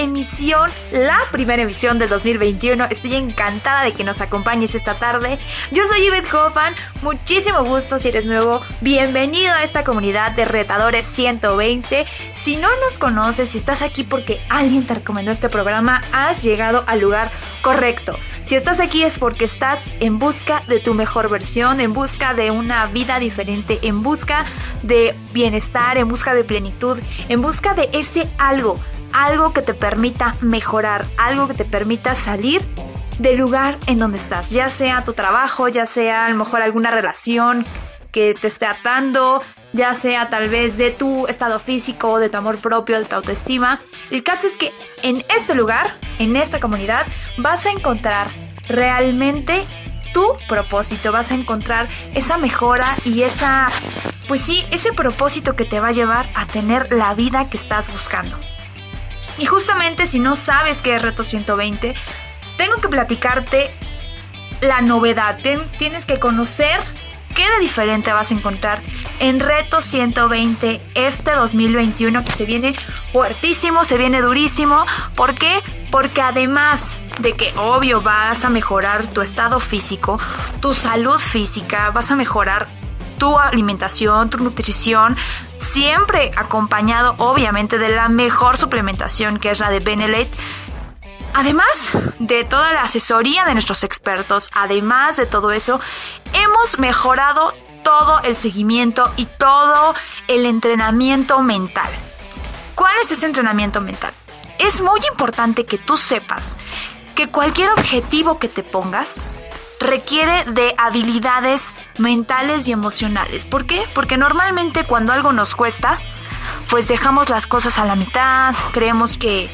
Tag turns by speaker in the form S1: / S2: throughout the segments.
S1: Emisión, la primera emisión del 2021. Estoy encantada de que nos acompañes esta tarde. Yo soy Yvette Hoffman, muchísimo gusto si eres nuevo. Bienvenido a esta comunidad de retadores 120. Si no nos conoces, si estás aquí porque alguien te recomendó este programa, has llegado al lugar correcto. Si estás aquí es porque estás en busca de tu mejor versión, en busca de una vida diferente, en busca de bienestar, en busca de plenitud, en busca de ese algo, algo que te permita mejorar, algo que te permita salir del lugar en donde estás, ya sea tu trabajo, ya sea a lo mejor alguna relación que te esté atando, ya sea tal vez de tu estado físico, de tu amor propio, de tu autoestima. El caso es que en este lugar, en esta comunidad, vas a encontrar realmente tu propósito, vas a encontrar esa mejora y esa, pues sí, ese propósito que te va a llevar a tener la vida que estás buscando. Y justamente si no sabes qué es Reto 120, tengo que platicarte la novedad. tienes que conocer qué de diferente vas a encontrar en Reto 120 este 2021 que se viene fuertísimo, se viene durísimo. ¿Por qué? Porque además de que obvio vas a mejorar tu estado físico, tu salud física, vas a mejorar tu alimentación, tu nutrición, siempre acompañado obviamente de la mejor suplementación que es la de Benelete. Además de toda la asesoría de nuestros expertos, además de todo eso, hemos mejorado todo el seguimiento y todo el entrenamiento mental. ¿Cuál es ese entrenamiento mental? Es muy importante que tú sepas que cualquier objetivo que te pongas, requiere de habilidades mentales y emocionales. ¿Por qué? Porque normalmente cuando algo nos cuesta, pues dejamos las cosas a la mitad, creemos que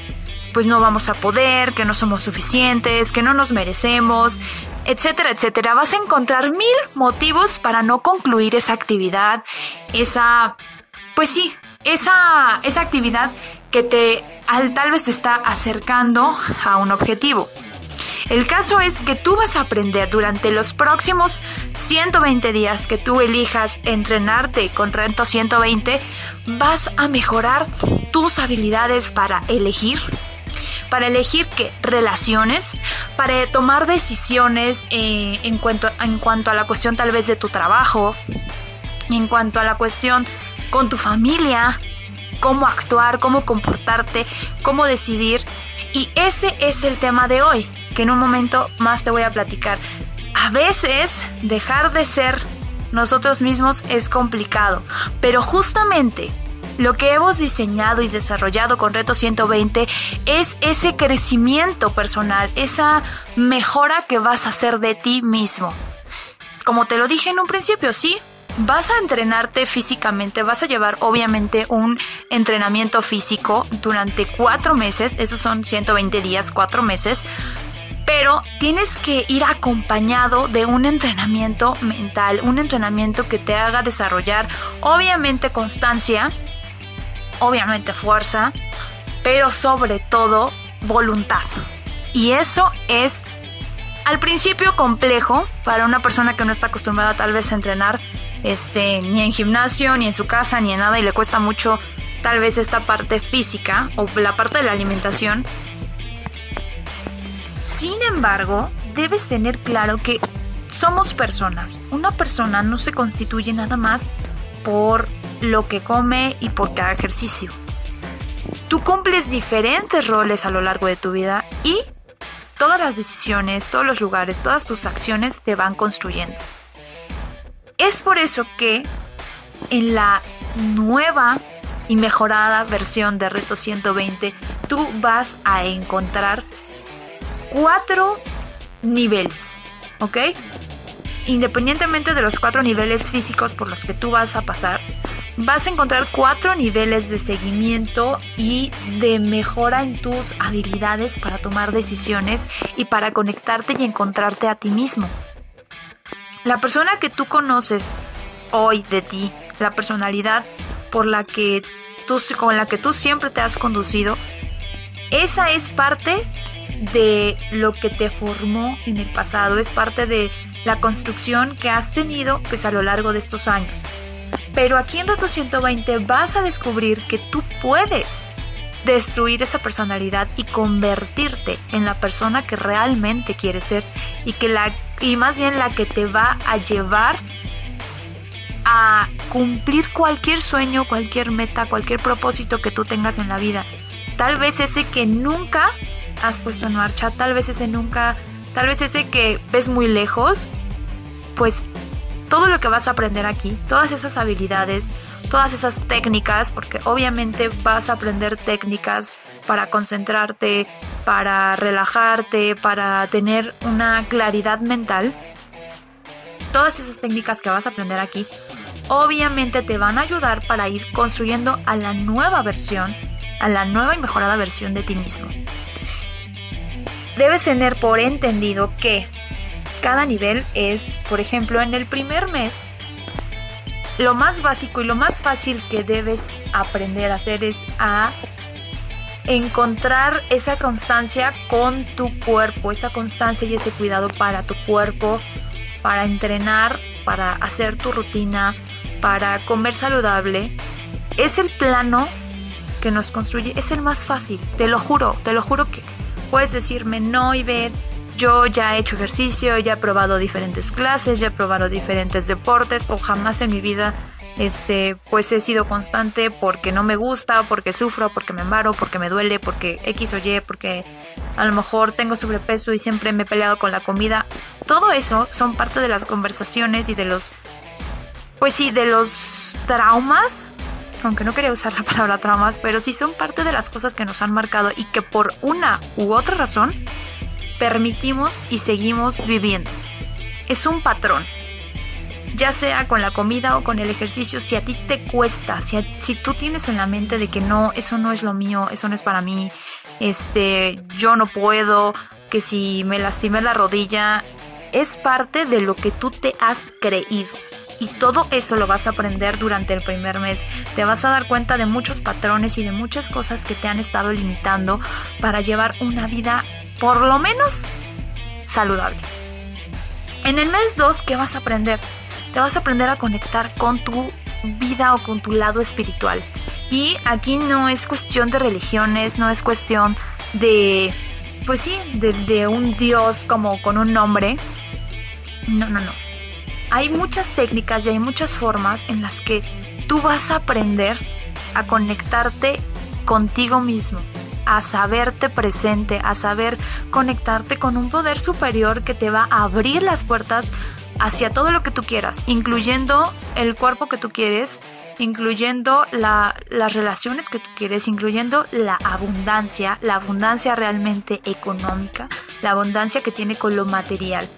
S1: pues no vamos a poder, que no somos suficientes, que no nos merecemos, etcétera, etcétera. Vas a encontrar mil motivos para no concluir esa actividad, esa, pues sí, esa, esa actividad que te al, tal vez te está acercando a un objetivo. El caso es que tú vas a aprender durante los próximos 120 días que tú elijas entrenarte con Rento 120, vas a mejorar tus habilidades para elegir, para elegir qué relaciones, para tomar decisiones eh, en, cuanto, en cuanto a la cuestión tal vez de tu trabajo, en cuanto a la cuestión con tu familia, cómo actuar, cómo comportarte, cómo decidir. Y ese es el tema de hoy que en un momento más te voy a platicar. A veces dejar de ser nosotros mismos es complicado, pero justamente lo que hemos diseñado y desarrollado con Reto 120 es ese crecimiento personal, esa mejora que vas a hacer de ti mismo. Como te lo dije en un principio, sí, vas a entrenarte físicamente, vas a llevar obviamente un entrenamiento físico durante cuatro meses, esos son 120 días, cuatro meses, pero tienes que ir acompañado de un entrenamiento mental, un entrenamiento que te haga desarrollar obviamente constancia, obviamente fuerza, pero sobre todo voluntad. Y eso es al principio complejo para una persona que no está acostumbrada tal vez a entrenar este, ni en gimnasio, ni en su casa, ni en nada y le cuesta mucho tal vez esta parte física o la parte de la alimentación sin embargo, debes tener claro que somos personas. Una persona no se constituye nada más por lo que come y por cada ejercicio. Tú cumples diferentes roles a lo largo de tu vida y todas las decisiones, todos los lugares, todas tus acciones te van construyendo. Es por eso que en la nueva y mejorada versión de Reto 120 tú vas a encontrar cuatro niveles, ¿ok? independientemente de los cuatro niveles físicos por los que tú vas a pasar, vas a encontrar cuatro niveles de seguimiento y de mejora en tus habilidades para tomar decisiones y para conectarte y encontrarte a ti mismo. La persona que tú conoces hoy de ti, la personalidad por la que tú, con la que tú siempre te has conducido, esa es parte de lo que te formó en el pasado, es parte de la construcción que has tenido pues a lo largo de estos años. Pero aquí en Reto 120 vas a descubrir que tú puedes destruir esa personalidad y convertirte en la persona que realmente quieres ser y que la y más bien la que te va a llevar a cumplir cualquier sueño, cualquier meta, cualquier propósito que tú tengas en la vida. Tal vez ese que nunca has puesto en marcha, tal vez ese nunca, tal vez ese que ves muy lejos, pues todo lo que vas a aprender aquí, todas esas habilidades, todas esas técnicas, porque obviamente vas a aprender técnicas para concentrarte, para relajarte, para tener una claridad mental. Todas esas técnicas que vas a aprender aquí obviamente te van a ayudar para ir construyendo a la nueva versión, a la nueva y mejorada versión de ti mismo. Debes tener por entendido que cada nivel es, por ejemplo, en el primer mes, lo más básico y lo más fácil que debes aprender a hacer es a encontrar esa constancia con tu cuerpo, esa constancia y ese cuidado para tu cuerpo, para entrenar, para hacer tu rutina, para comer saludable, es el plano que nos construye, es el más fácil, te lo juro, te lo juro que puedes decirme, no, Ivette, yo ya he hecho ejercicio, ya he probado diferentes clases, ya he probado diferentes deportes o jamás en mi vida este pues he sido constante porque no me gusta, porque sufro, porque me embaro, porque me duele, porque X o Y, porque a lo mejor tengo sobrepeso y siempre me he peleado con la comida. Todo eso son parte de las conversaciones y de los pues sí, de los traumas, aunque no quería usar la palabra traumas, pero sí son parte de las cosas que nos han marcado y que por una u otra razón permitimos y seguimos viviendo. Es un patrón. Ya sea con la comida o con el ejercicio, si a ti te cuesta, si, si tú tienes en la mente de que no, eso no es lo mío, eso no es para mí, este, yo no puedo, que si me lastimé la rodilla, es parte de lo que tú te has creído. Y todo eso lo vas a aprender durante el primer mes. Te vas a dar cuenta de muchos patrones y de muchas cosas que te han estado limitando para llevar una vida por lo menos saludable. En el mes 2, ¿qué vas a aprender? Te vas a aprender a conectar con tu vida o con tu lado espiritual. Y aquí no es cuestión de religiones, no es cuestión de, pues sí, de, un Dios como con un nombre. No, no, no hay muchas técnicas y hay muchas formas en las que tú vas a aprender a conectarte contigo mismo, a saberte presente, a saber conectarte con un poder superior que te va a abrir las puertas hacia todo lo que tú quieras, incluyendo el cuerpo que tú quieres, incluyendo las relaciones que tú quieres, incluyendo la abundancia, la abundancia realmente económica, la abundancia que tiene con lo material.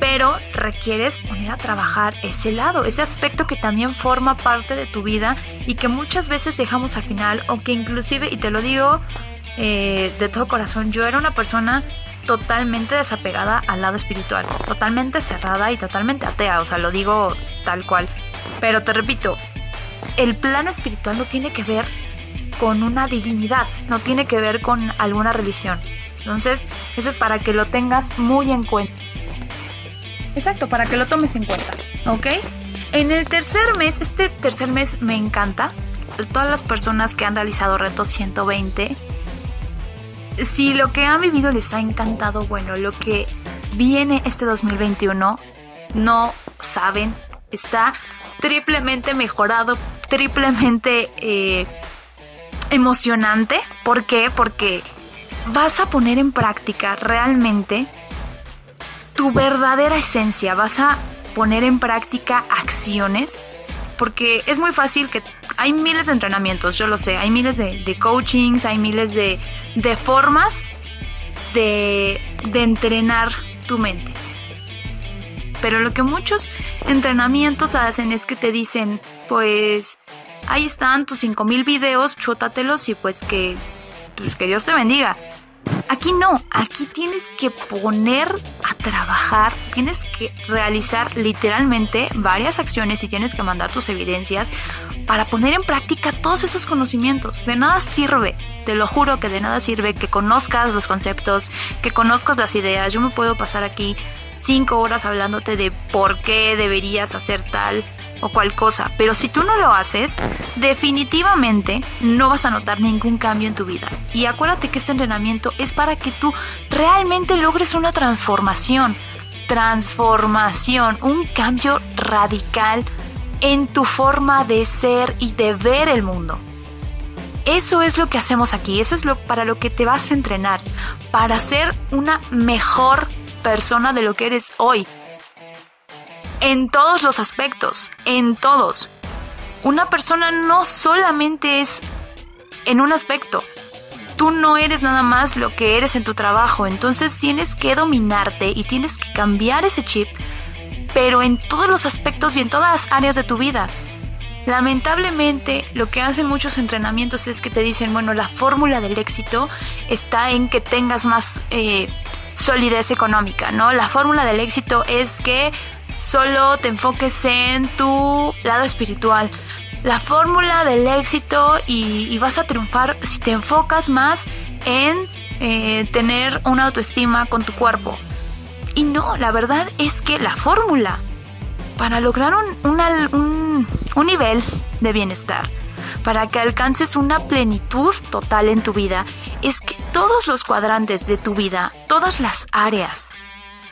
S1: Pero requieres poner a trabajar ese lado, ese aspecto que también forma parte de tu vida y que muchas veces dejamos al final o que inclusive, y te lo digo eh, de todo corazón, yo era una persona totalmente desapegada al lado espiritual, totalmente cerrada y totalmente atea, o sea, lo digo tal cual. Pero te repito, el plano espiritual no tiene que ver con una divinidad, no tiene que ver con alguna religión. Entonces, eso es para que lo tengas muy en cuenta. Exacto, para que lo tomes en cuenta, ¿ok? En el tercer mes, este tercer mes me encanta. Todas las personas que han realizado Reto 120, si lo que han vivido les ha encantado, bueno, lo que viene este 2021, no saben, está triplemente mejorado, triplemente eh, emocionante. ¿Por qué? Porque vas a poner en práctica realmente tu verdadera esencia, vas a poner en práctica acciones, porque es muy fácil que hay miles de entrenamientos, yo lo sé, hay miles de, coachings, hay miles de, formas de, de entrenar tu mente. Pero lo que muchos entrenamientos hacen es que te dicen, pues ahí están tus 5000 videos, chótatelos y pues que, pues que Dios te bendiga. Aquí no, aquí tienes que poner a trabajar, tienes que realizar literalmente varias acciones y tienes que mandar tus evidencias para poner en práctica todos esos conocimientos. De nada sirve, te lo juro que de nada sirve que conozcas los conceptos, que conozcas las ideas. Yo me puedo pasar aquí cinco horas hablándote de por qué deberías hacer tal o cual cosa, pero si tú no lo haces, definitivamente no vas a notar ningún cambio en tu vida. Y acuérdate que este entrenamiento es para que tú realmente logres una transformación, transformación, un cambio radical en tu forma de ser y de ver el mundo. Eso es lo que hacemos aquí, eso es lo para lo que te vas a entrenar, para ser una mejor persona de lo que eres hoy, en todos los aspectos, en todos. Una persona no solamente es en un aspecto. Tú no eres nada más lo que eres en tu trabajo, entonces tienes que dominarte y tienes que cambiar ese chip, pero en todos los aspectos y en todas las áreas de tu vida. Lamentablemente, lo que hacen muchos entrenamientos es que te dicen, bueno, la fórmula del éxito está en que tengas más eh, solidez económica, ¿no? La fórmula del éxito es que solo te enfoques en tu lado espiritual. La fórmula del éxito y, vas a triunfar si te enfocas más en eh, tener una autoestima con tu cuerpo. Y no, la verdad es que la fórmula para lograr un, un nivel de bienestar, para que alcances una plenitud total en tu vida, es que todos los cuadrantes de tu vida, todas las áreas,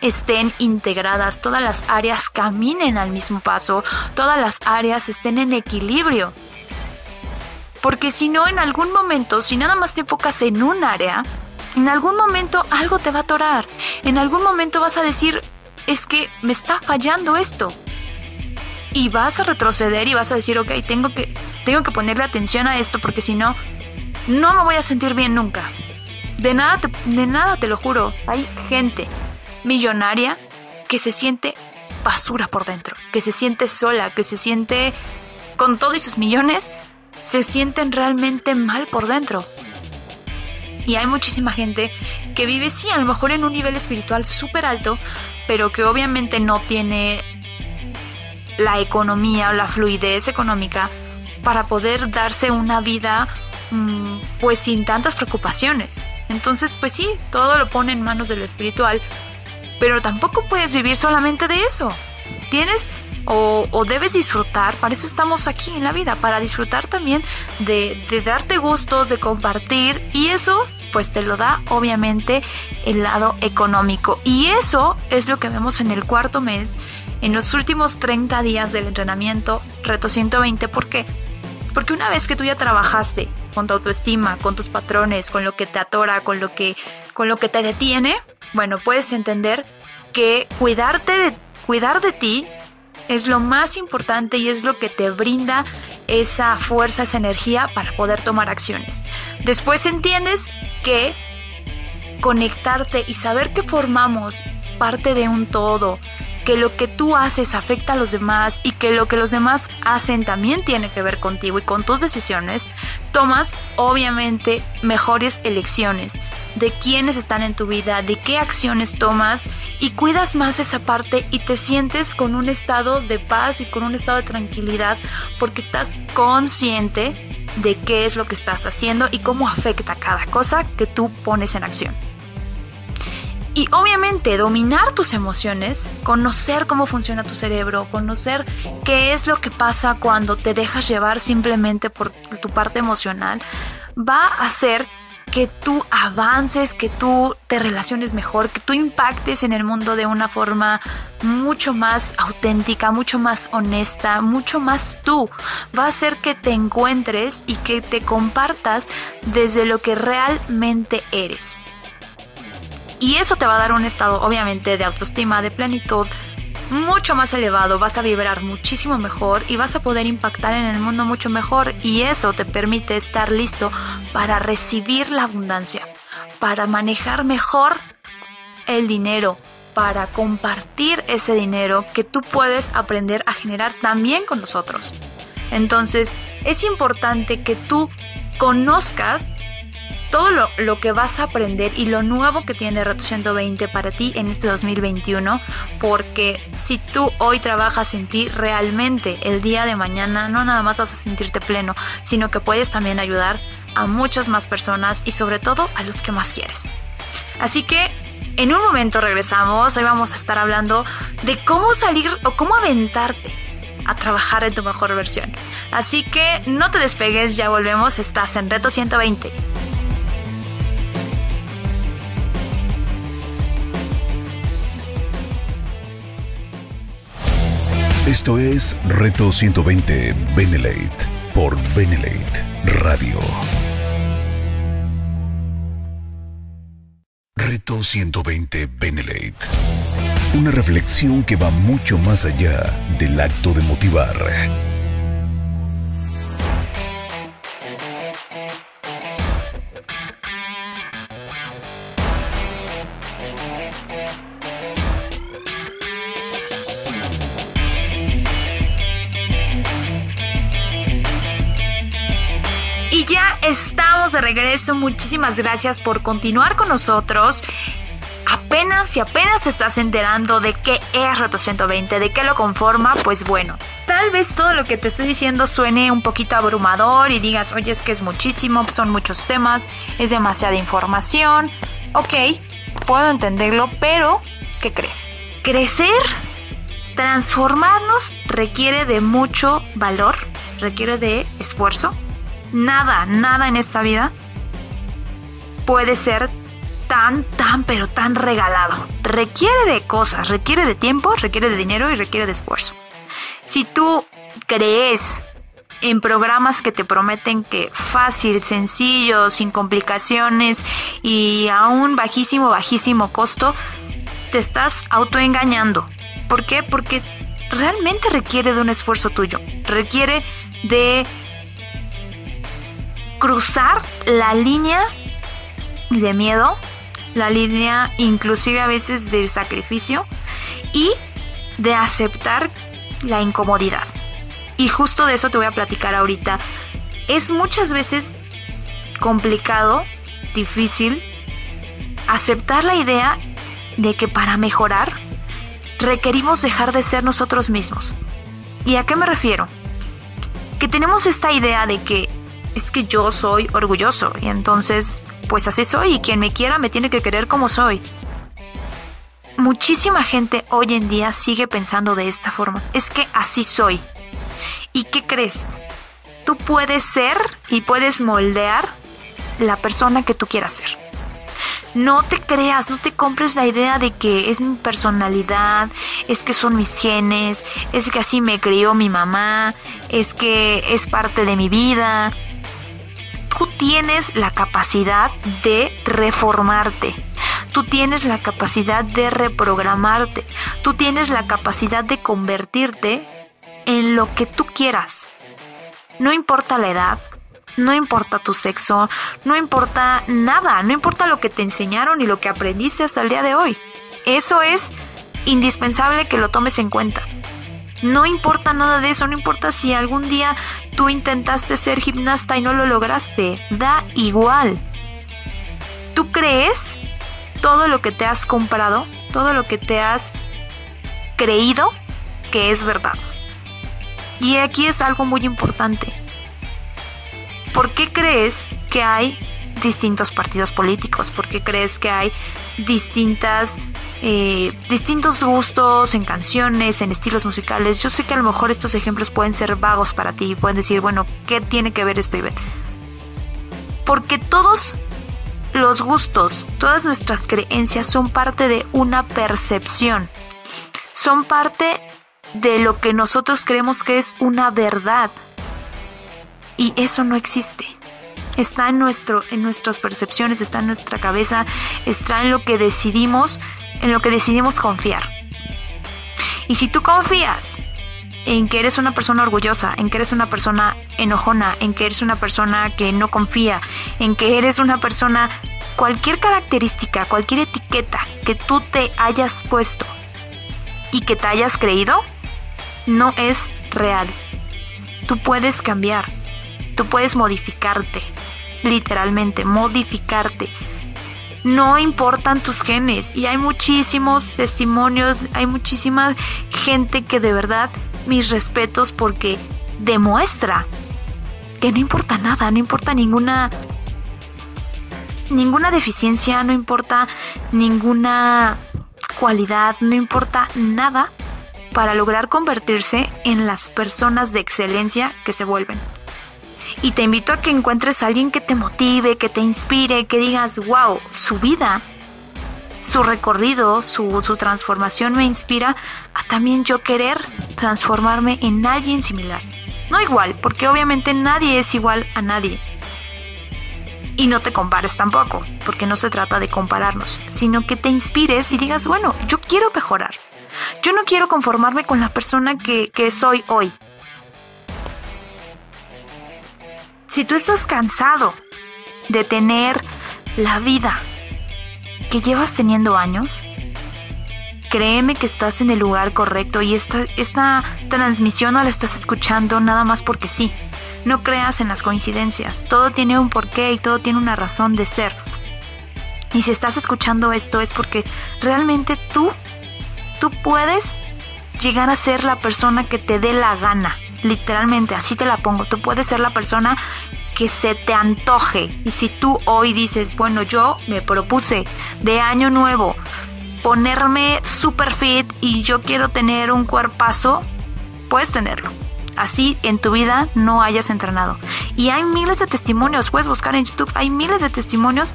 S1: estén integradas, todas las áreas caminen al mismo paso, todas las áreas estén en equilibrio. Porque si no, en algún momento, si nada más te enfocas en un área, en algún momento algo te va a atorar. En algún momento vas a decir, es que me está fallando esto. Y vas a retroceder y vas a decir, ok, tengo que, tengo que ponerle atención a esto porque si no, no me voy a sentir bien nunca. De nada, de nada te lo juro. Hay gente millonaria que se siente basura por dentro, que se siente sola, que se siente con todos sus millones, se sienten realmente mal por dentro. Y hay muchísima gente que vive, sí, a lo mejor en un nivel espiritual súper alto, pero que obviamente no tiene la economía o la fluidez económica para poder darse una vida mm, pues sin tantas preocupaciones. Entonces, pues sí, todo lo pone en manos de lo espiritual, pero tampoco puedes vivir solamente de eso. Tienes o, debes disfrutar, para eso estamos aquí en la vida, para disfrutar también de, de darte gustos, de compartir y eso pues te lo da obviamente el lado económico. Y eso es lo que vemos en el cuarto mes, en los últimos 30 días del entrenamiento Reto 120. ¿Por qué? Porque una vez que tú ya trabajaste con tu autoestima, con tus patrones, con lo que te atora, con lo que, con lo que te detiene, bueno, puedes entender que cuidarte cuidar de ti es lo más importante y es lo que te brinda esa fuerza, esa energía para poder tomar acciones. Después entiendes que conectarte y saber que formamos parte de un todo, que lo que tú haces afecta a los demás y que lo que los demás hacen también tiene que ver contigo y con tus decisiones, tomas obviamente mejores elecciones de quiénes están en tu vida, de qué acciones tomas y cuidas más esa parte y te sientes con un estado de paz y con un estado de tranquilidad porque estás consciente de qué es lo que estás haciendo y cómo afecta cada cosa que tú pones en acción. Y obviamente dominar tus emociones, conocer cómo funciona tu cerebro, conocer qué es lo que pasa cuando te dejas llevar simplemente por tu parte emocional, va a hacer que tú avances, que tú te relaciones mejor, que tú impactes en el mundo de una forma mucho más auténtica, mucho más honesta, mucho más tú. Va a hacer que te encuentres y que te compartas desde lo que realmente eres. Y eso te va a dar un estado obviamente de autoestima, de plenitud mucho más elevado, vas a vibrar muchísimo mejor y vas a poder impactar en el mundo mucho mejor y eso te permite estar listo para recibir la abundancia, para manejar mejor el dinero, para compartir ese dinero que tú puedes aprender a generar también con nosotros. Entonces, es importante que tú conozcas todo lo, que vas a aprender y lo nuevo que tiene Reto 120 para ti en este 2021, porque si tú hoy trabajas en ti realmente, el día de mañana no nada más vas a sentirte pleno, sino que puedes también ayudar a muchas más personas y sobre todo a los que más quieres. Así que en un momento regresamos, hoy vamos a estar hablando de cómo salir o cómo aventarte a trabajar en tu mejor versión. Así que no te despegues, ya volvemos, estás en Reto 120.
S2: Esto es Reto 120 Benelate por Benelate Radio. Reto 120 Benelate. Una reflexión que va mucho más allá del acto de motivar
S1: regreso. Muchísimas gracias por continuar con nosotros. Apenas y apenas te estás enterando de qué es Reto 120, de qué lo conforma, pues bueno, tal vez todo lo que te estoy diciendo suene un poquito abrumador y digas, oye, es que es muchísimo, son muchos temas, es demasiada información. Ok, puedo entenderlo, pero ¿qué crees? Crecer, transformarnos requiere de mucho valor, requiere de esfuerzo, nada, nada en esta vida puede ser tan, tan, pero tan regalado. Requiere de cosas, requiere de tiempo, requiere de dinero y requiere de esfuerzo. Si tú crees en programas que te prometen que fácil, sencillo, sin complicaciones y a un bajísimo, bajísimo costo, te estás autoengañando. ¿Por qué? Porque realmente requiere de un esfuerzo tuyo, requiere de cruzar la línea de miedo, la línea inclusive a veces del sacrificio y de aceptar la incomodidad. Y justo de eso te voy a platicar ahorita. Es muchas veces complicado, difícil, aceptar la idea de que para mejorar requerimos dejar de ser nosotros mismos. ¿Y a qué me refiero? Que tenemos esta idea de que es que yo soy orgulloso y entonces pues así soy y quien me quiera me tiene que querer como soy. Muchísima gente hoy en día sigue pensando de esta forma. Es que así soy. ¿Y qué crees? Tú puedes ser y puedes moldear la persona que tú quieras ser. No te creas, no te compres la idea de que es mi personalidad, es que son mis genes, es que así me crió mi mamá, es que es parte de mi vida tú tienes la capacidad de reformarte. Tú tienes la capacidad de reprogramarte. Tú tienes la capacidad de convertirte en lo que tú quieras. No importa la edad, no importa tu sexo, no importa nada, no importa lo que te enseñaron y lo que aprendiste hasta el día de hoy. Eso es indispensable que lo tomes en cuenta. No importa nada de eso, no importa si algún día tú intentaste ser gimnasta y no lo lograste, da igual. ¿Tú crees todo lo que te has comprado, todo lo que te has creído que es verdad? Y aquí es algo muy importante. ¿Por qué crees que hay distintos partidos políticos? ¿Por qué crees que hay distintas eh, distintos gustos en canciones, en estilos musicales. Yo sé que a lo mejor estos ejemplos pueden ser vagos para ti y pueden decir, bueno, ¿qué tiene que ver esto, Ivette? Porque todos los gustos, todas nuestras creencias son parte de una percepción. Son parte de lo que nosotros creemos que es una verdad. Y eso no existe está en, nuestro, en nuestras percepciones, está en nuestra cabeza, está en lo que decidimos, en lo que decidimos confiar. Y si tú confías en que eres una persona orgullosa, en que eres una persona enojona, en que eres una persona que no confía, en que eres una persona cualquier característica, cualquier etiqueta que tú te hayas puesto y que te hayas creído, no es real. Tú puedes cambiar, tú puedes modificarte, literalmente, modificarte. No importan tus genes y hay muchísimos testimonios, hay muchísima gente que de verdad mis respetos porque demuestra que no importa nada, no importa ninguna ninguna deficiencia, no importa ninguna cualidad, no importa nada para lograr convertirse en las personas de excelencia que se vuelven. Y te invito a que encuentres a alguien que te motive, que te inspire, que digas, wow, su vida, su recorrido, su, transformación me inspira a también yo querer transformarme en alguien similar. No igual, porque obviamente nadie es igual a nadie. Y no te compares tampoco, porque no se trata de compararnos, sino que te inspires y digas, bueno, yo quiero mejorar. Yo no quiero conformarme con la persona que soy hoy. Si tú estás cansado de tener la vida que llevas teniendo años, créeme que estás en el lugar correcto y esta, esta transmisión no la estás escuchando nada más porque sí. No creas en las coincidencias. Todo tiene un porqué y todo tiene una razón de ser. Y si estás escuchando esto es porque realmente tú, tú puedes llegar a ser la persona que te dé la gana. Literalmente, así te la pongo. Tú puedes ser la persona que se te antoje. Y si tú hoy dices, bueno, yo me propuse de año nuevo ponerme super fit y yo quiero tener un cuerpazo, puedes tenerlo así en tu vida no hayas entrenado. Y hay miles de testimonios, puedes buscar en YouTube, hay miles de testimonios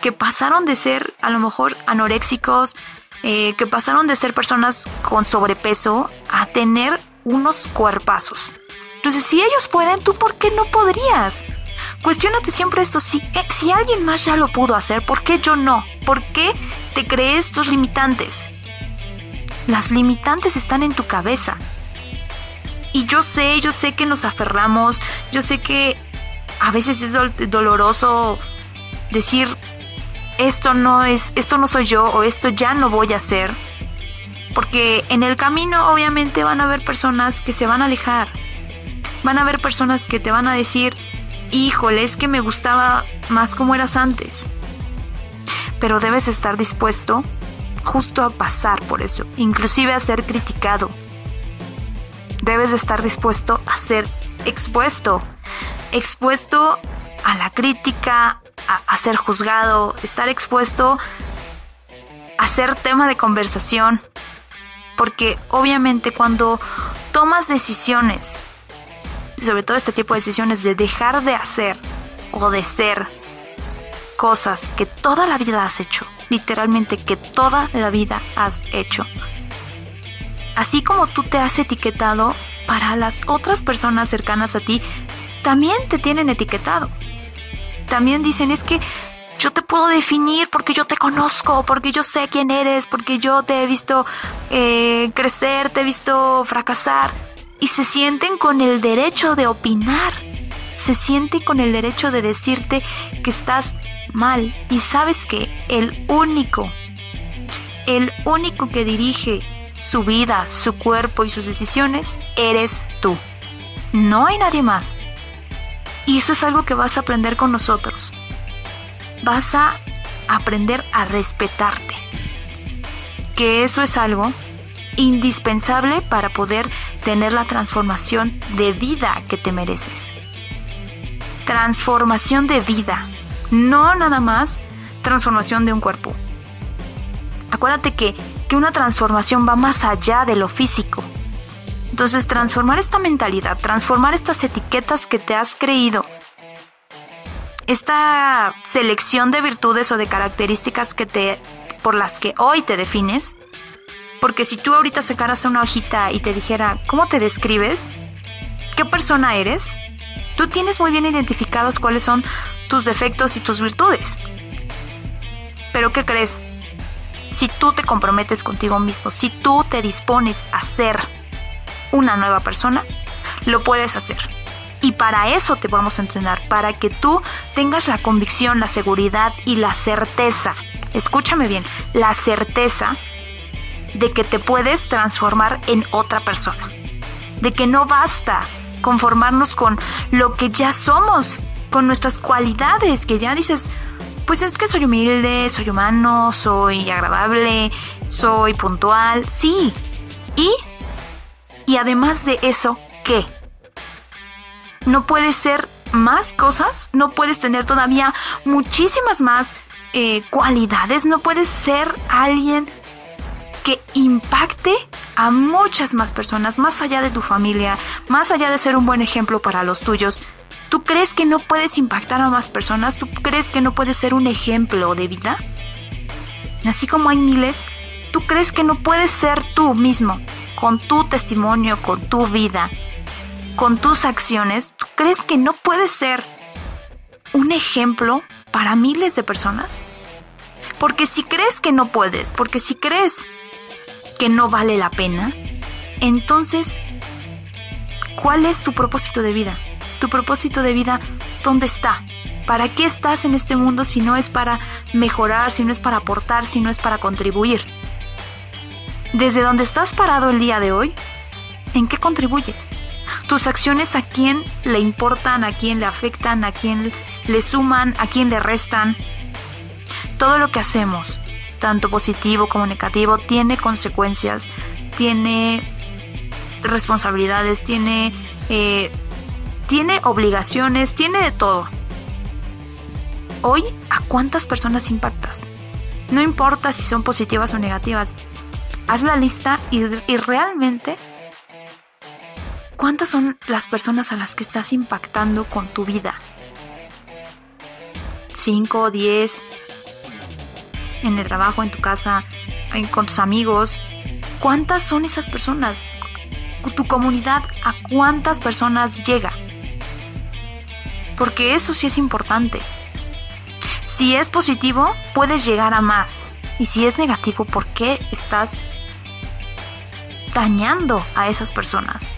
S1: que pasaron de ser a lo mejor anoréxicos, eh, que pasaron de ser personas con sobrepeso a tener unos cuerpazos. Entonces, si ellos pueden, ¿tú por qué no podrías? Cuestiónate siempre esto, si, eh, si alguien más ya lo pudo hacer, ¿por qué yo no? ¿Por qué te crees tus limitantes? Las limitantes están en tu cabeza. Y yo sé, yo sé que nos aferramos, yo sé que a veces es doloroso decir esto no es, esto no soy yo o esto ya no voy a hacer. Porque en el camino obviamente van a haber personas que se van a alejar. Van a haber personas que te van a decir, híjole, es que me gustaba más como eras antes. Pero debes estar dispuesto justo a pasar por eso, inclusive a ser criticado, debes estar dispuesto a ser expuesto, expuesto a la crítica, a, ser juzgado, estar expuesto a ser tema de conversación, porque obviamente cuando tomas decisiones, sobre todo este tipo de decisiones de dejar de hacer o de ser cosas que toda la vida has hecho, literalmente que toda la vida has hecho, así como tú te has etiquetado, para las otras personas cercanas a ti, también te tienen etiquetado. También dicen, es que yo te puedo definir porque yo te conozco, porque yo sé quién eres, porque yo te he visto eh, crecer, te he visto fracasar. Y se sienten con el derecho de opinar. Se sienten con el derecho de decirte que estás mal. Y sabes que el único, el único que dirige su vida, su cuerpo y sus decisiones, eres tú. No hay nadie más. Y eso es algo que vas a aprender con nosotros. Vas a aprender a respetarte. Que eso es algo indispensable para poder tener la transformación de vida que te mereces. Transformación de vida, no nada más transformación de un cuerpo. Acuérdate que una transformación va más allá de lo físico. Entonces, transformar esta mentalidad, transformar estas etiquetas que te has creído, esta selección de virtudes o de características que te por las que hoy te defines, porque si tú ahorita sacaras una hojita y te dijera, ¿cómo te describes? ¿Qué persona eres? Tú tienes muy bien identificados cuáles son tus defectos y tus virtudes. Pero ¿qué crees? si tú te comprometes contigo mismo, si tú te dispones a ser una nueva persona, lo puedes hacer. Y para eso te vamos a entrenar, para que tú tengas la convicción, la seguridad y la certeza, escúchame bien, la certeza de que te puedes transformar en otra persona, de que no basta conformarnos con lo que ya somos, con nuestras cualidades, que ya dices, pues es que soy humilde, soy humano, soy agradable, soy puntual, sí. ¿Y? Y además de eso, ¿qué? ¿No puedes ser más cosas? ¿No puedes tener todavía muchísimas más eh, cualidades? ¿No puedes ser alguien que impacte a muchas más personas, más allá de tu familia, más allá de ser un buen ejemplo para los tuyos? ¿Tú crees que no puedes impactar a más personas? ¿Tú crees que no puedes ser un ejemplo de vida? Así como hay miles, ¿tú crees que no puedes ser tú mismo, con tu testimonio, con tu vida, con tus acciones? ¿Tú crees que no puedes ser un ejemplo para miles de personas? Porque si crees que no puedes, porque si crees que no vale la pena, entonces, ¿cuál es tu propósito de vida? tu propósito de vida, ¿dónde está? ¿Para qué estás en este mundo si no es para mejorar, si no es para aportar, si no es para contribuir? Desde donde estás parado el día de hoy, ¿en qué contribuyes? Tus acciones a quién le importan, a quién le afectan, a quién le suman, a quién le restan. Todo lo que hacemos, tanto positivo como negativo, tiene consecuencias, tiene responsabilidades, tiene eh, tiene obligaciones, tiene de todo. Hoy, ¿a cuántas personas impactas? No importa si son positivas o negativas. Haz la lista y, realmente, ¿cuántas son las personas a las que estás impactando con tu vida? ¿Cinco, diez? ¿En el trabajo, en tu casa, con tus amigos? ¿Cuántas son esas personas? ¿Tu comunidad a cuántas personas llega? porque eso sí es importante. Si es positivo, puedes llegar a más. Y si es negativo, ¿por qué estás dañando a esas personas?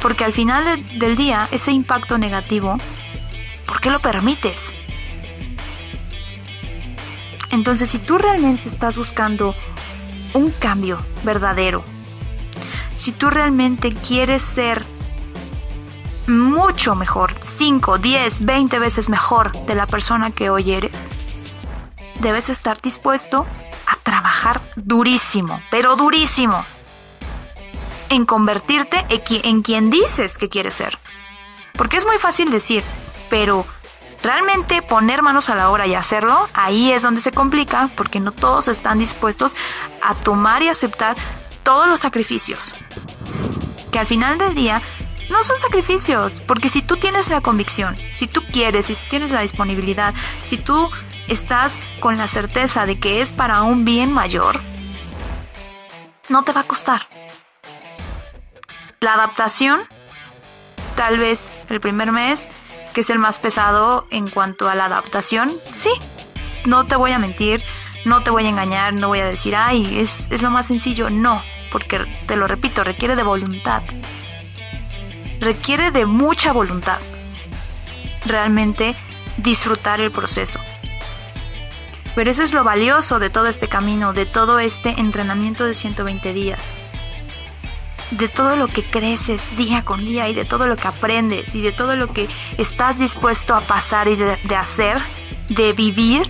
S1: Porque al final del día, ese impacto negativo, ¿por qué lo permites? Entonces, si tú realmente estás buscando un cambio verdadero, si tú realmente quieres ser mucho mejor, 5, 10, 20 veces mejor de la persona que hoy eres, debes estar dispuesto a trabajar durísimo, pero durísimo, en convertirte en quien dices que quieres ser. Porque es muy fácil decir, pero realmente poner manos a la obra y hacerlo, ahí es donde se complica, porque no todos están dispuestos a tomar y aceptar todos los sacrificios. Que al final del día no son sacrificios, porque si tú tienes la convicción, si tú quieres, si tú tienes la disponibilidad, si tú estás con la certeza de que es para un bien mayor, no te va a costar. La adaptación, tal vez el primer mes, que es el más pesado en cuanto a la adaptación, sí, no te voy a mentir, no te voy a engañar, no voy a decir, ay, es, es lo más sencillo, no, porque te lo repito, requiere de voluntad requiere de mucha voluntad realmente disfrutar el proceso. Pero eso es lo valioso de todo este camino, de todo este entrenamiento de 120 días. De todo lo que creces día con día y de todo lo que aprendes y de todo lo que estás dispuesto a pasar y de, hacer, de vivir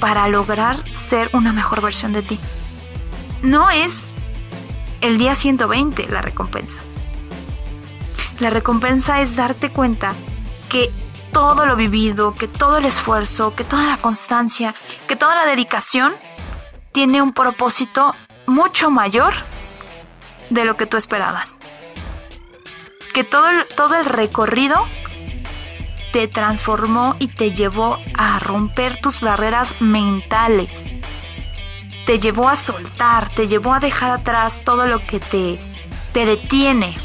S1: para lograr ser una mejor versión de ti. No es el día 120 la recompensa. La recompensa es darte cuenta que todo lo vivido, que todo el esfuerzo, que toda la constancia, que toda la dedicación tiene un propósito mucho mayor de lo que tú esperabas. Que todo el, todo el recorrido te transformó y te llevó a romper tus barreras mentales. Te llevó a soltar, te llevó a dejar atrás todo lo que te, te detiene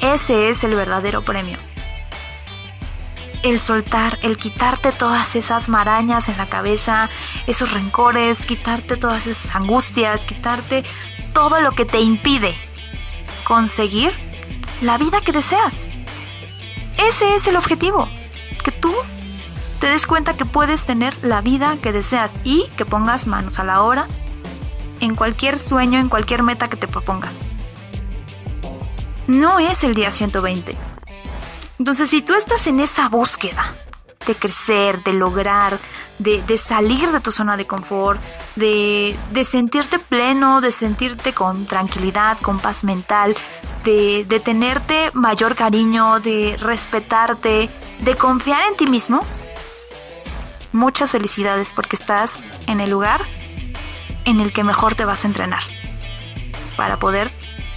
S1: ese es el verdadero premio. El soltar, el quitarte todas esas marañas en la cabeza, esos rencores, quitarte todas esas angustias, quitarte todo lo que te impide conseguir la vida que deseas. Ese es el objetivo, que tú te des cuenta que puedes tener la vida que deseas y que pongas manos a la obra en cualquier sueño, en cualquier meta que te propongas. No es el día 120. Entonces, si tú estás en esa búsqueda de crecer, de lograr, de, salir de tu zona de confort, de, de, sentirte pleno, de sentirte con tranquilidad, con paz mental, de, de tenerte mayor cariño, de respetarte, de confiar en ti mismo, muchas felicidades porque estás en el lugar en el que mejor te vas a entrenar para poder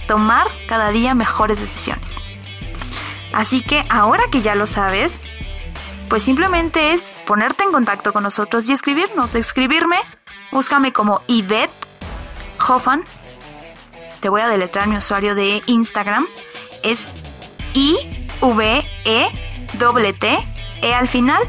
S1: tomar cada día mejores decisiones. Así que ahora que ya lo sabes, pues simplemente es ponerte en contacto con nosotros y escribirnos. Escribirme, búscame como Yvette Hoffan. Te voy a deletrar mi usuario de Instagram. Es I V E T T E al final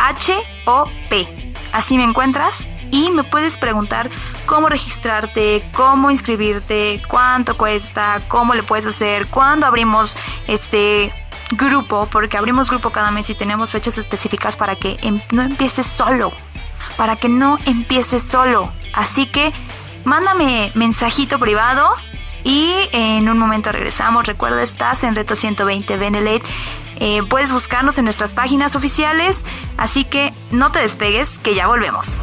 S1: H-O-P. Así me encuentras y me puedes preguntar cómo registrarte, cómo inscribirte, cuánto cuesta, cómo le puedes hacer, cuándo abrimos este grupo, porque abrimos grupo cada mes y tenemos fechas específicas para que em, no empieces solo, para que no empieces solo. Así que mándame mensajito privado y en un momento regresamos. Recuerda, estás en Reto 120 Benelete eh, puedes buscarnos en nuestras páginas oficiales, así que no te despegues, que ya volvemos.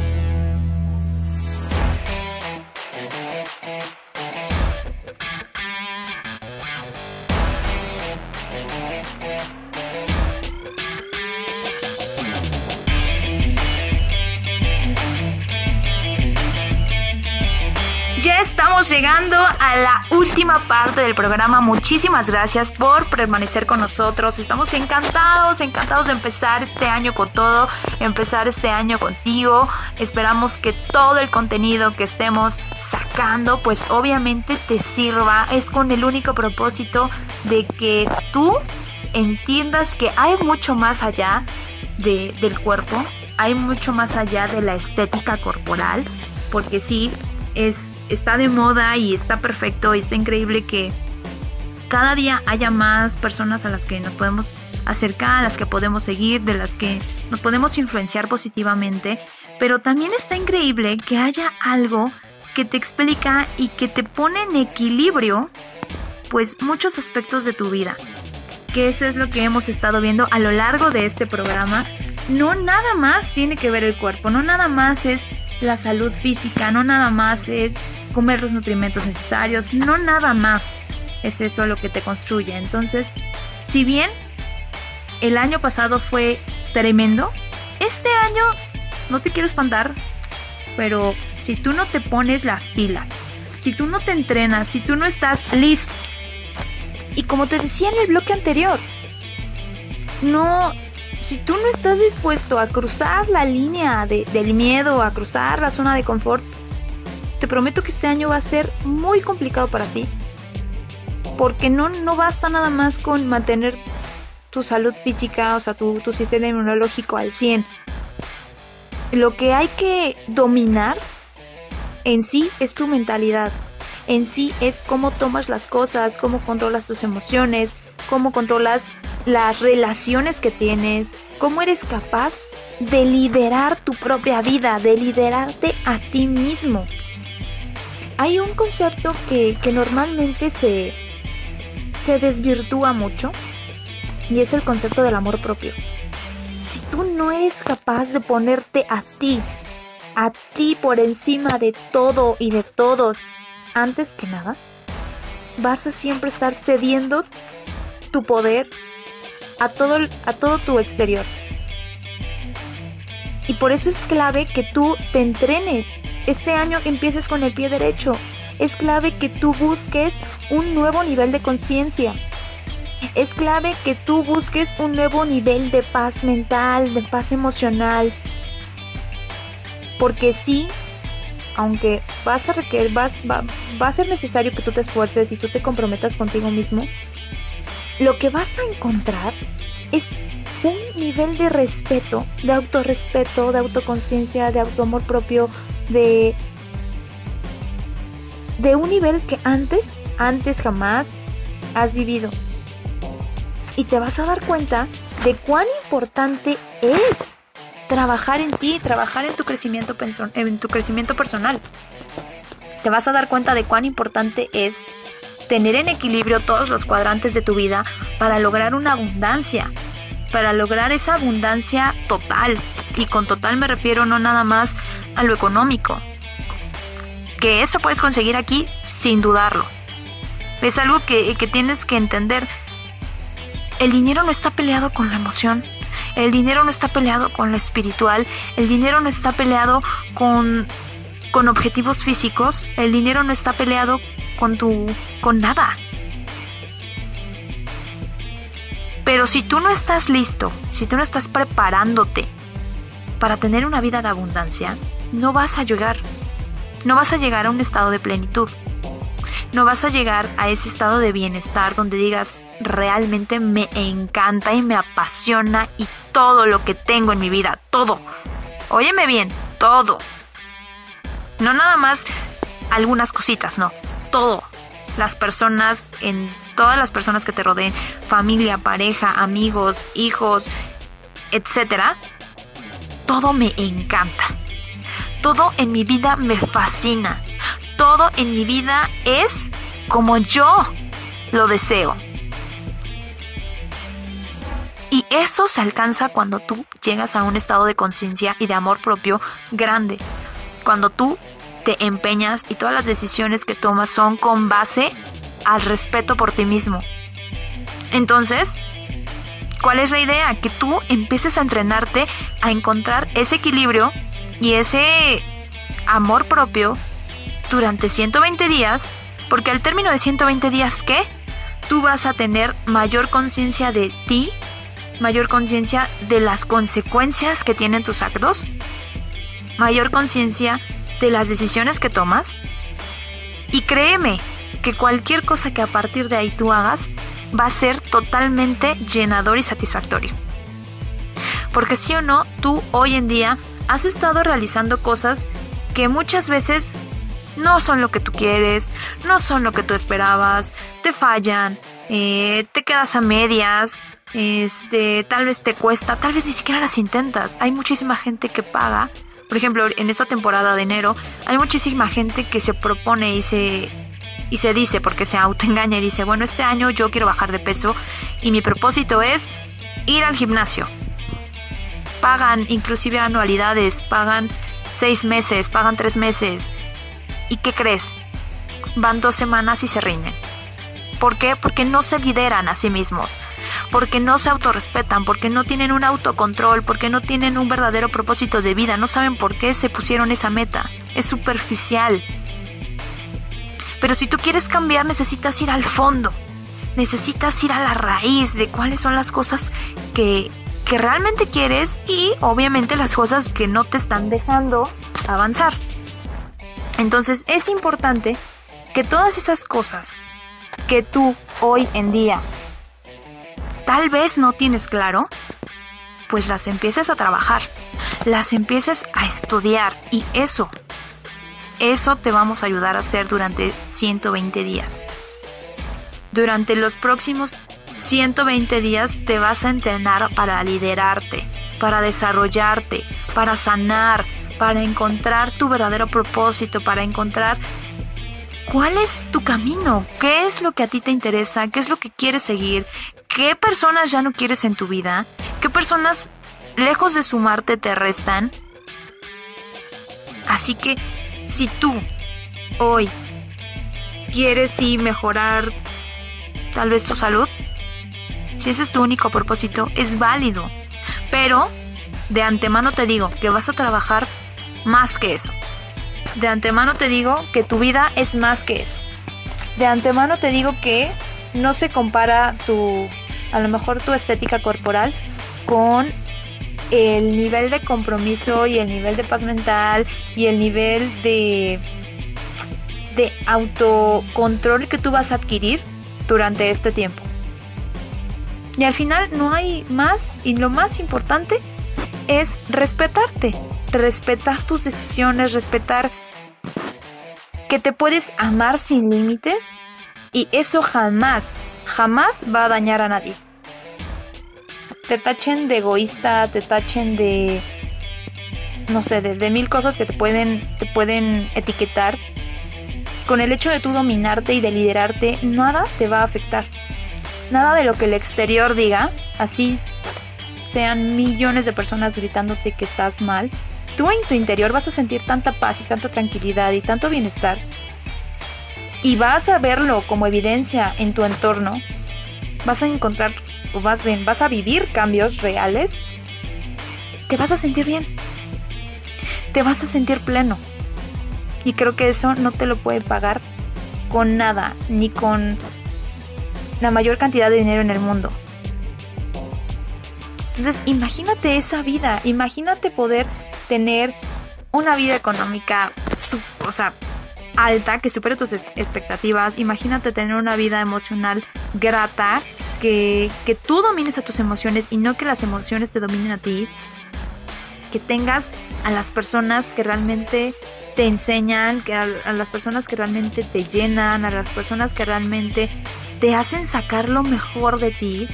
S1: llegando a la última parte del programa. Muchísimas gracias por permanecer con nosotros. Estamos encantados, encantados de empezar este año con todo, empezar este año contigo. Esperamos que todo el contenido que estemos sacando, pues obviamente te sirva. Es con el único propósito de que tú entiendas que hay mucho más allá del cuerpo, hay mucho más allá de la estética corporal, porque sí, es, está de moda y está perfecto y está increíble que cada día haya más personas a las que nos podemos acercar, a las que podemos seguir, de las que nos podemos influenciar positivamente, pero también está increíble que haya algo que te explica y que te pone en equilibrio pues muchos aspectos de tu vida. Que eso es lo que hemos estado viendo a lo largo de este programa. No nada más tiene que ver el cuerpo, no nada más es la salud física, no nada más es comer los nutrimentos necesarios, no nada más es eso lo que te construye. Entonces, si bien el año pasado fue tremendo, este año no te quiero espantar, pero si tú no te pones las pilas, si tú no te entrenas, si tú no estás listo, y como te decía en el bloque anterior, no si tú no estás dispuesto a cruzar la línea del miedo, a cruzar la zona de confort, prometo que este año va a ser muy complicado para ti. Porque no, no basta nada más con mantener tu salud física, o sea, tu, tu sistema inmunológico al 100. Lo que hay que dominar en sí es tu mentalidad. En sí es cómo tomas las cosas, cómo controlas tus emociones, cómo controlas las relaciones que tienes, cómo eres capaz de liderar tu propia vida, de liderarte a ti mismo. Hay un concepto que, normalmente se, se desvirtúa mucho y es el concepto del amor propio. Si tú no eres capaz de ponerte a ti, a ti por encima de todo y de todos, antes que nada, vas a siempre estar cediendo tu poder a todo, a todo tu exterior. Y por eso es clave que tú te entrenes. Este año empieces con el pie derecho. Es clave que tú busques un nuevo nivel de conciencia. Es clave que tú busques un nuevo nivel de paz mental, de paz emocional. Porque sí, aunque vas a requerir, vas, va, va a ser necesario que tú te esfuerces y tú te comprometas contigo mismo, lo que vas a encontrar es un nivel de respeto, de autorrespeto, de autoconciencia, de autoamor propio, de de un nivel que antes, antes jamás has vivido. Y te vas a dar cuenta de cuán importante es trabajar en ti, trabajar en tu crecimiento, en tu crecimiento personal. Te vas a dar cuenta de cuán importante es tener en equilibrio todos los cuadrantes de tu vida para lograr una abundancia, para lograr esa abundancia total. Y con total me refiero no nada más a lo económico, que eso puedes conseguir aquí sin dudarlo. Es algo que, que tienes que entender. El dinero no está peleado con la emoción. El dinero no está peleado con lo espiritual. El dinero no está peleado con, con objetivos físicos. El dinero no está peleado con tu. con nada. Pero si tú no estás listo, si tú no estás preparándote para tener una vida de abundancia, no vas a llegar. No vas a llegar a un estado de plenitud. No vas a llegar a ese estado de bienestar donde digas, realmente me encanta y me apasiona y todo lo que tengo en mi vida, todo. Óyeme bien, todo. No nada más algunas cositas, no, todo. Las personas, en todas las personas que te rodeen, familia, pareja, amigos, hijos, etcétera, todo me encanta. Todo en mi vida me fascina. Todo en mi vida es como yo lo deseo. Y eso se alcanza cuando tú llegas a un estado de conciencia y de amor propio grande. Cuando tú te empeñas y todas las decisiones que tomas son con base al respeto por ti mismo. Entonces, ¿cuál es la idea? Que tú empieces a entrenarte a encontrar ese equilibrio y ese amor propio durante 120 días, porque al término de 120 días, ¿qué? Tú vas a tener mayor conciencia de ti, mayor conciencia de las consecuencias que tienen tus actos, mayor conciencia de las decisiones que tomas. Y créeme que cualquier cosa que a partir de ahí tú hagas va a ser totalmente llenador y satisfactorio. Porque si o no, tú hoy en día has estado realizando cosas que muchas veces no son lo que tú quieres, no son lo que tú esperabas, te fallan, eh, te quedas a medias, este, tal vez te cuesta, tal vez ni siquiera las intentas. Hay muchísima gente que paga. Por ejemplo, en esta temporada de enero hay muchísima gente que se propone y se y se dice porque se autoengaña y dice, bueno, este año yo quiero bajar de peso y mi propósito es ir al gimnasio pagan inclusive anualidades, pagan seis meses, pagan tres meses. ¿Y qué crees? Van dos semanas y se rinden. ¿Por qué? Porque no se lideran a sí mismos, porque no se autorrespetan, porque no tienen un autocontrol, porque no tienen un verdadero propósito de vida, no saben por qué se pusieron esa meta. Es superficial. Pero si tú quieres cambiar necesitas ir al fondo, necesitas ir a la raíz de cuáles son las cosas que que realmente quieres y obviamente las cosas que no te están dejando avanzar. Entonces es importante que todas esas cosas que tú hoy en día tal vez no tienes claro, pues las empieces a trabajar, las empieces a estudiar y eso, eso te vamos a ayudar a hacer durante 120 días. Durante los próximos 120 días te vas a entrenar para liderarte, para desarrollarte, para sanar, para encontrar tu verdadero propósito, para encontrar cuál es tu camino, qué es lo que a ti te interesa, qué es lo que quieres seguir, qué personas ya no quieres en tu vida, qué personas lejos de sumarte te restan. Así que si tú hoy quieres y mejorar tal vez tu salud, si ese es tu único propósito, es válido. Pero de antemano te digo que vas a trabajar más que eso. De antemano te digo que tu vida es más que eso. De antemano te digo que no se compara tu, a lo mejor tu estética corporal con el nivel de compromiso y el nivel de paz mental y el nivel de de autocontrol que tú vas a adquirir durante este tiempo. Y al final no hay más y lo más importante es respetarte, respetar tus decisiones, respetar que te puedes amar sin límites y eso jamás, jamás va a dañar a nadie. Te tachen de egoísta, te tachen de no sé, de, mil cosas que te pueden te pueden etiquetar. Con el hecho de tú dominarte y de liderarte, nada te va a afectar. Nada de lo que el exterior diga, así sean millones de personas gritándote que estás mal, tú en tu interior vas a sentir tanta paz y tanta tranquilidad y tanto bienestar. Y vas a verlo como evidencia en tu entorno. Vas a encontrar, o bien, vas a vivir cambios reales. Te vas a sentir bien. Te vas a sentir pleno. Y creo que eso no te lo puede pagar con nada, ni con la mayor cantidad de dinero en el mundo. Entonces, imagínate esa vida, imagínate poder tener una vida económica, o sea, alta, que supere tus expectativas. Imagínate tener una vida emocional grata, que, tú domines a tus emociones y no que las emociones te dominen a ti. Que tengas a las personas que realmente te enseñan, que a, las personas que realmente te llenan, a las personas que realmente te hacen sacar lo mejor de ti.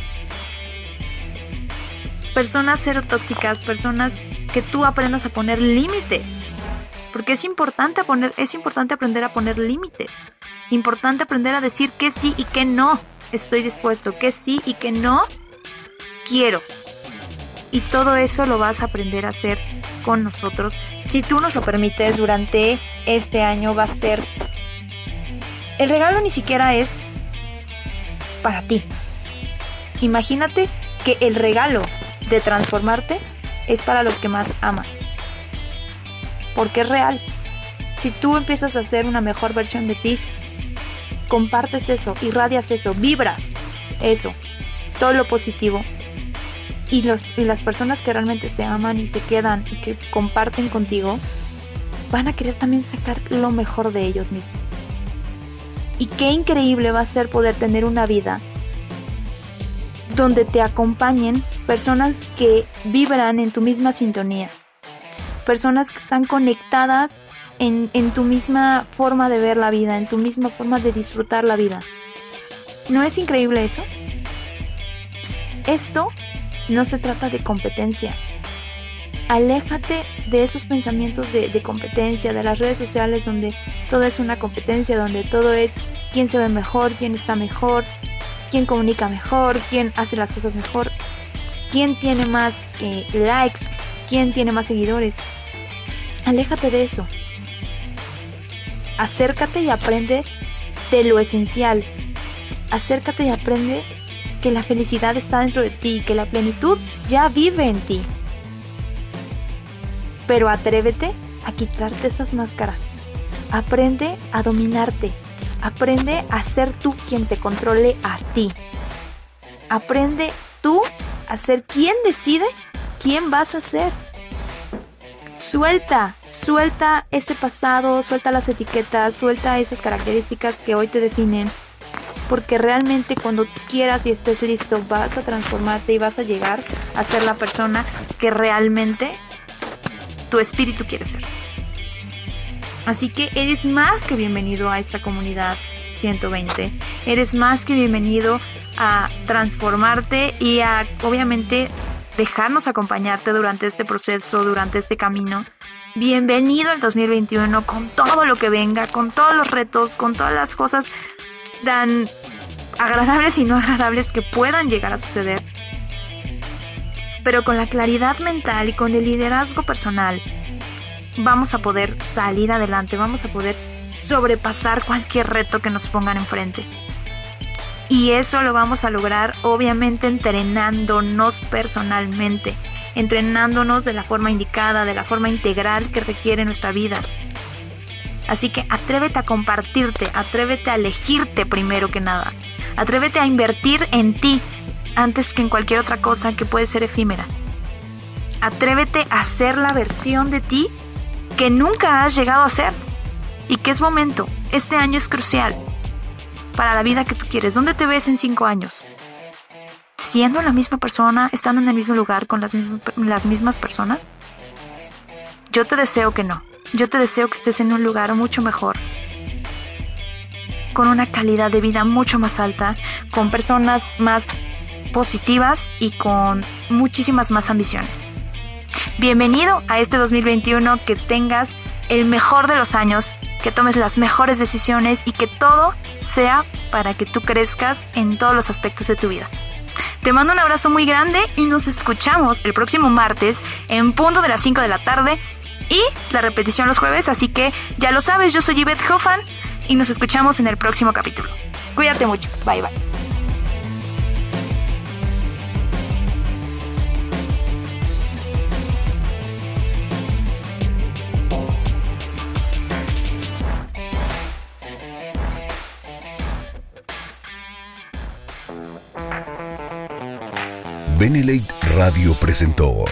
S1: Personas cero tóxicas, personas que tú aprendas a poner límites. Porque es importante, poner, es importante aprender a poner límites. Importante aprender a decir que sí y que no estoy dispuesto, que sí y que no quiero. Y todo eso lo vas a aprender a hacer con nosotros. Si tú nos lo permites, durante este año va a ser... El regalo ni siquiera es para ti. Imagínate que el regalo de transformarte es para los que más amas. Porque es real. Si tú empiezas a ser una mejor versión de ti, compartes eso, irradias eso, vibras eso, todo lo positivo, y, los, y las personas que realmente te aman y se quedan y que comparten contigo, van a querer también sacar lo mejor de ellos mismos. Y qué increíble va a ser poder tener una vida donde te acompañen personas que vibran en tu misma sintonía, personas que están conectadas en, en, tu misma forma de ver la vida, en tu misma forma de disfrutar la vida. ¿No es increíble eso? Esto no se trata de competencia. Aléjate de esos pensamientos de, competencia, de las redes sociales donde todo es una competencia, donde todo es quién se ve mejor, quién está mejor, quién comunica mejor, quién hace las cosas mejor, quién tiene más eh, likes, quién tiene más seguidores. Aléjate de eso. Acércate y aprende de lo esencial. Acércate y aprende que la felicidad está dentro de ti, que la plenitud ya vive en ti. Pero atrévete a quitarte esas máscaras. Aprende a dominarte. Aprende a ser tú quien te controle a ti. Aprende tú a ser quien decide quién vas a ser. Suelta, suelta ese pasado, suelta las etiquetas, suelta esas características que hoy te definen porque realmente cuando quieras y estés listo vas a transformarte y vas a llegar a ser la persona que realmente tu espíritu quiere ser. Así que eres más que bienvenido a esta comunidad 120. Eres más que bienvenido a transformarte y a obviamente dejarnos acompañarte durante este proceso, durante este camino. Bienvenido al 2021 con todo lo que venga, con todos los retos, con todas las cosas tan agradables y no agradables que puedan llegar a suceder. Pero con la claridad mental y con el liderazgo personal, vamos a poder salir adelante, vamos a poder sobrepasar cualquier reto que nos pongan enfrente. Y eso lo vamos a lograr obviamente entrenándonos personalmente, entrenándonos de la forma indicada, de la forma integral que requiere nuestra vida, Así que atrévete a compartirte, atrévete a elegirte primero que nada. Atrévete a invertir en ti antes que en cualquier otra cosa que puede ser efímera. Atrévete a ser la versión de ti que nunca has llegado a ser. Y que es momento. Este año es crucial para la vida que tú quieres. ¿Dónde te ves en cinco años? ¿Siendo la misma persona? ¿Estando en el mismo lugar con las mismas, las mismas personas? Yo te deseo que no. Yo te deseo que estés en un lugar mucho mejor, con una calidad de vida mucho más alta, con personas más positivas y con muchísimas más ambiciones. Bienvenido a este 2021, que tengas el mejor de los años, que tomes las mejores decisiones y que todo sea para que tú crezcas en todos los aspectos de tu vida. Te mando un abrazo muy grande y nos escuchamos el próximo martes en punto de las 5 de la tarde y la repetición los jueves, así que ya lo sabes, yo soy Yvette Hoffman y nos escuchamos en el próximo capítulo. Cuídate mucho, bye bye.
S2: Benelate Radio presentó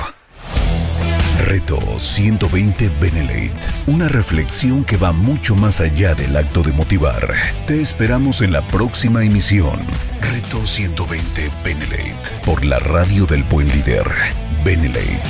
S2: Reto 120 Benelate. Una reflexión que va mucho más allá del acto de motivar. Te esperamos en la próxima emisión. Reto 120 Benelate. Por la radio del buen líder. Benelate.